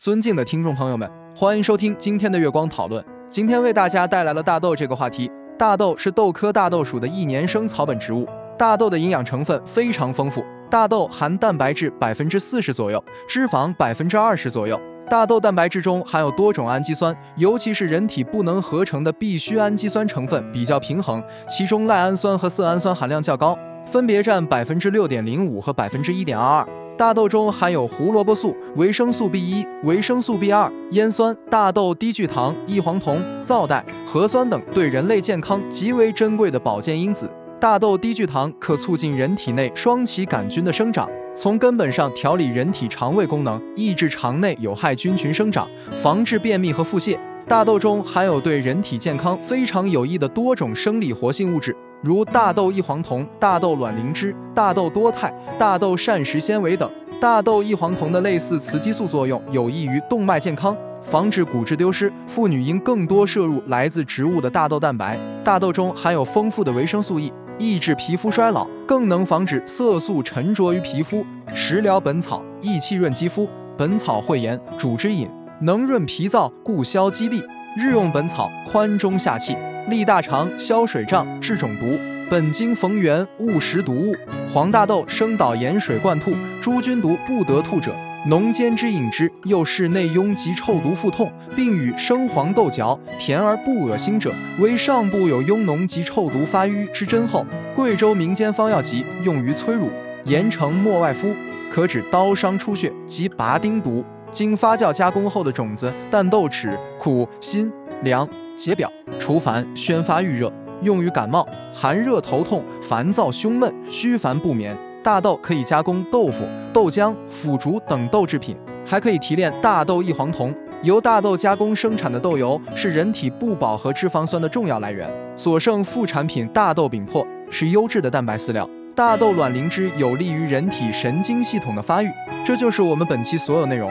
尊敬的听众朋友们，欢迎收听今天的月光讨论。今天为大家带来了大豆这个话题。大豆是豆科大豆属的一年生草本植物，大豆的营养成分非常丰富。大豆含蛋白质百分之四十左右，脂肪百分之二十左右。大豆蛋白质中含有多种氨基酸，尤其是人体不能合成的必需氨基酸成分比较平衡，其中赖氨酸和色氨酸含量较高，分别占百分之六点零五和百分之一点二二。大豆中含有胡萝卜素、维生素 B 一、维生素 B 二、烟酸、大豆低聚糖、异黄酮、皂带、核酸等对人类健康极为珍贵的保健因子。大豆低聚糖可促进人体内双歧杆菌的生长，从根本上调理人体肠胃功能，抑制肠内有害菌群生长，防治便秘和腹泻。大豆中含有对人体健康非常有益的多种生理活性物质。如大豆异黄酮、大豆卵磷脂、大豆多肽、大豆膳食纤维等。大豆异黄酮的类似雌激素作用有益于动脉健康，防止骨质丢失。妇女应更多摄入来自植物的大豆蛋白。大豆中含有丰富的维生素 E，抑制皮肤衰老，更能防止色素沉着于皮肤。食疗本草益气润肌肤，本草汇盐主之饮，能润脾燥，固消积痢。日用本草宽中下气。利大肠、消水胀、治肿毒。本经逢源，勿食毒物。黄大豆生捣盐水灌吐，诸菌毒不得吐者，浓煎之饮之。又是内痈及臭毒腹痛，并与生黄豆嚼，甜而不恶心者，为上部有痈脓及臭毒发瘀之真候。贵州民间方药集，用于催乳。盐城末外敷，可止刀伤出血及拔钉毒。经发酵加工后的种子，淡豆豉，苦辛凉。解表除烦宣发预热，用于感冒、寒热、头痛、烦躁、胸闷、虚烦不眠。大豆可以加工豆腐、豆浆、腐竹等豆制品，还可以提炼大豆异黄酮。由大豆加工生产的豆油是人体不饱和脂肪酸的重要来源。所剩副产品大豆饼粕是优质的蛋白饲料。大豆卵磷脂有利于人体神经系统的发育。这就是我们本期所有内容。